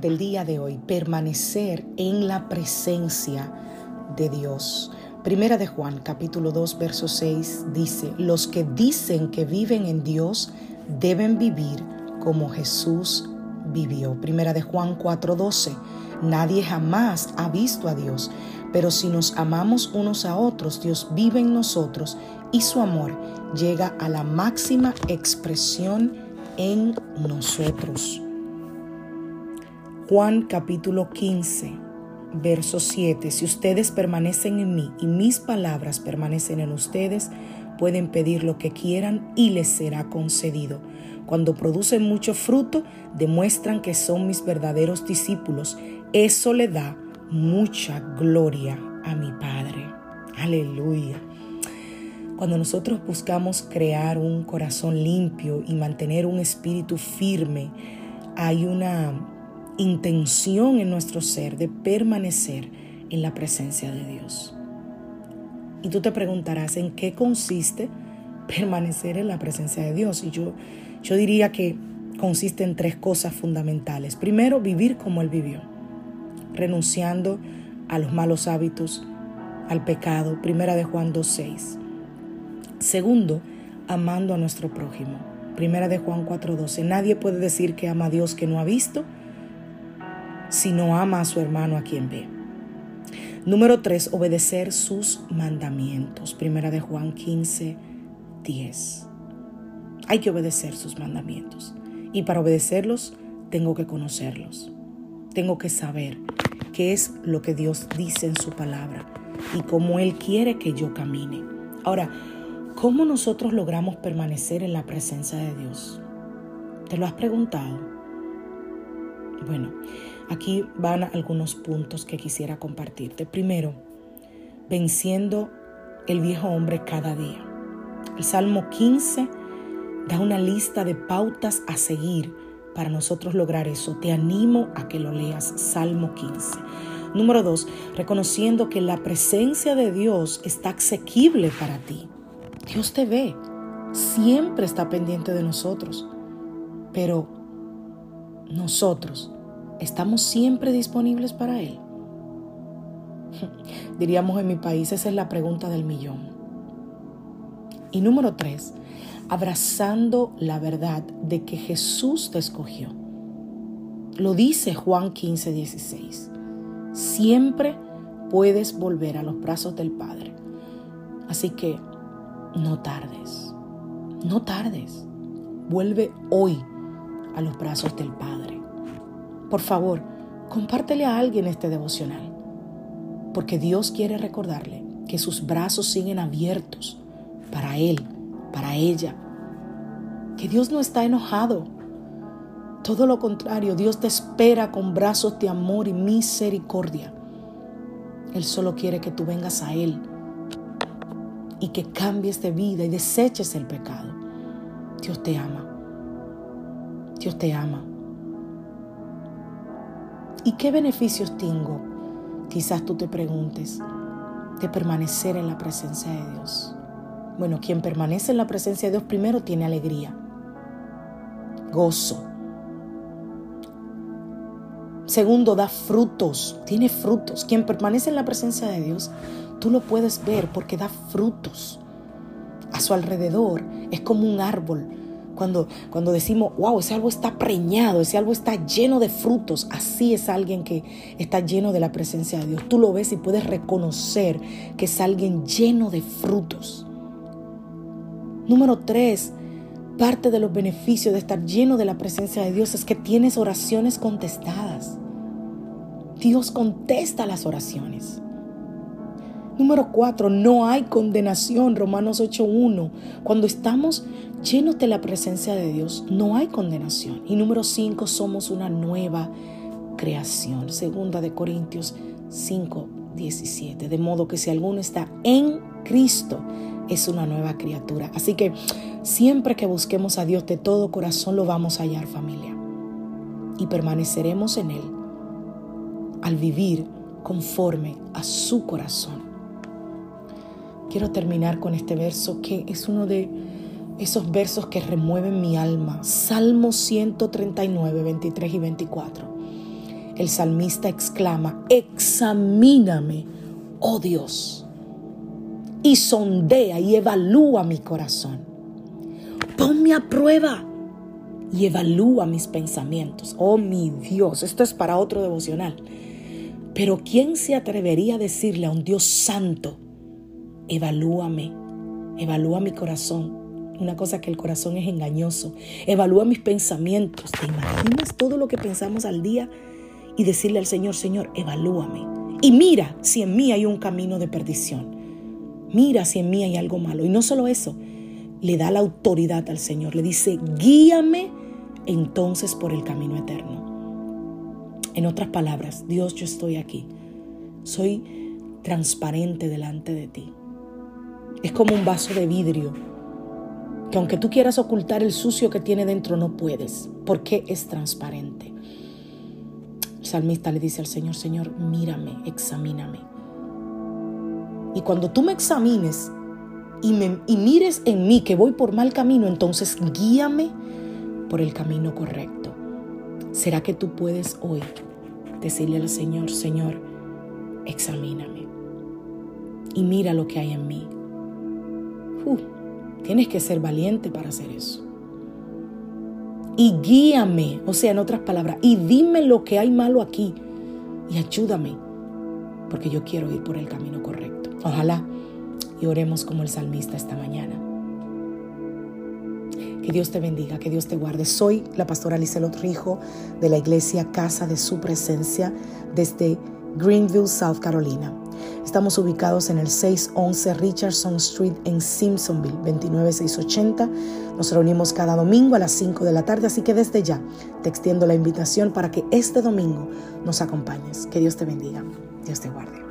del día de hoy, permanecer en la presencia de Dios. Primera de Juan, capítulo 2, verso 6 dice, los que dicen que viven en Dios deben vivir como Jesús vivió. Primera de Juan 4:12, nadie jamás ha visto a Dios, pero si nos amamos unos a otros, Dios vive en nosotros y su amor llega a la máxima expresión en nosotros. Juan capítulo 15, verso 7. Si ustedes permanecen en mí y mis palabras permanecen en ustedes, pueden pedir lo que quieran y les será concedido. Cuando producen mucho fruto, demuestran que son mis verdaderos discípulos. Eso le da mucha gloria a mi Padre. Aleluya. Cuando nosotros buscamos crear un corazón limpio y mantener un espíritu firme, hay una intención en nuestro ser de permanecer en la presencia de Dios. Y tú te preguntarás en qué consiste permanecer en la presencia de Dios. Y yo, yo diría que consiste en tres cosas fundamentales. Primero, vivir como Él vivió, renunciando a los malos hábitos, al pecado. Primera de Juan 2.6. Segundo, amando a nuestro prójimo. Primera de Juan 4.12. Nadie puede decir que ama a Dios que no ha visto si no ama a su hermano a quien ve. Número 3, obedecer sus mandamientos. Primera de Juan 15, 10. Hay que obedecer sus mandamientos. Y para obedecerlos, tengo que conocerlos. Tengo que saber qué es lo que Dios dice en su palabra y cómo Él quiere que yo camine. Ahora, ¿cómo nosotros logramos permanecer en la presencia de Dios? ¿Te lo has preguntado? Bueno, Aquí van algunos puntos que quisiera compartirte. Primero, venciendo el viejo hombre cada día. El Salmo 15 da una lista de pautas a seguir para nosotros lograr eso. Te animo a que lo leas, Salmo 15. Número 2, reconociendo que la presencia de Dios está asequible para ti. Dios te ve, siempre está pendiente de nosotros, pero nosotros ¿Estamos siempre disponibles para Él? Diríamos en mi país, esa es la pregunta del millón. Y número tres, abrazando la verdad de que Jesús te escogió. Lo dice Juan 15, 16. Siempre puedes volver a los brazos del Padre. Así que no tardes, no tardes. Vuelve hoy a los brazos del Padre. Por favor, compártele a alguien este devocional, porque Dios quiere recordarle que sus brazos siguen abiertos para Él, para ella, que Dios no está enojado. Todo lo contrario, Dios te espera con brazos de amor y misericordia. Él solo quiere que tú vengas a Él y que cambies de vida y deseches el pecado. Dios te ama. Dios te ama. ¿Y qué beneficios tengo? Quizás tú te preguntes de permanecer en la presencia de Dios. Bueno, quien permanece en la presencia de Dios primero tiene alegría. gozo. Segundo, da frutos, tiene frutos. Quien permanece en la presencia de Dios, tú lo puedes ver porque da frutos. A su alrededor es como un árbol. Cuando, cuando decimos, wow, ese árbol está preñado, ese árbol está lleno de frutos, así es alguien que está lleno de la presencia de Dios. Tú lo ves y puedes reconocer que es alguien lleno de frutos. Número tres, parte de los beneficios de estar lleno de la presencia de Dios es que tienes oraciones contestadas. Dios contesta las oraciones. Número cuatro, no hay condenación, Romanos 8.1. Cuando estamos llenos de la presencia de Dios, no hay condenación. Y número cinco, somos una nueva creación. Segunda de Corintios 5.17. De modo que si alguno está en Cristo, es una nueva criatura. Así que siempre que busquemos a Dios de todo corazón, lo vamos a hallar familia. Y permaneceremos en Él al vivir conforme a su corazón. Quiero terminar con este verso que es uno de esos versos que remueven mi alma. Salmo 139, 23 y 24. El salmista exclama, examíname, oh Dios y sondea y evalúa mi corazón. Ponme a prueba y evalúa mis pensamientos. Oh mi Dios, esto es para otro devocional. Pero ¿quién se atrevería a decirle a un Dios santo, evalúame, evalúa mi corazón? Una cosa que el corazón es engañoso. Evalúa mis pensamientos. ¿Te imaginas todo lo que pensamos al día? Y decirle al Señor, Señor, evalúame. Y mira si en mí hay un camino de perdición mira si en mí hay algo malo. Y no solo eso, le da la autoridad al Señor, le dice, guíame entonces por el camino eterno. En otras palabras, Dios, yo estoy aquí. Soy transparente delante de ti. Es como un vaso de vidrio que aunque tú quieras ocultar el sucio que tiene dentro, no puedes, porque es transparente. El salmista le dice al Señor, Señor, mírame, examíname y cuando tú me examines y, me, y mires en mí que voy por mal camino, entonces guíame por el camino correcto. ¿Será que tú puedes hoy decirle al Señor, Señor, examíname y mira lo que hay en mí? Tienes que ser valiente para hacer eso. Y guíame, o sea, en otras palabras, y dime lo que hay malo aquí y ayúdame, porque yo quiero ir por el camino correcto. Ojalá y oremos como el salmista esta mañana. Que Dios te bendiga, que Dios te guarde. Soy la pastora Lizelot Rijo de la iglesia Casa de Su Presencia desde Greenville, South Carolina. Estamos ubicados en el 611 Richardson Street en Simpsonville, 29680. Nos reunimos cada domingo a las 5 de la tarde, así que desde ya te extiendo la invitación para que este domingo nos acompañes. Que Dios te bendiga, Dios te guarde.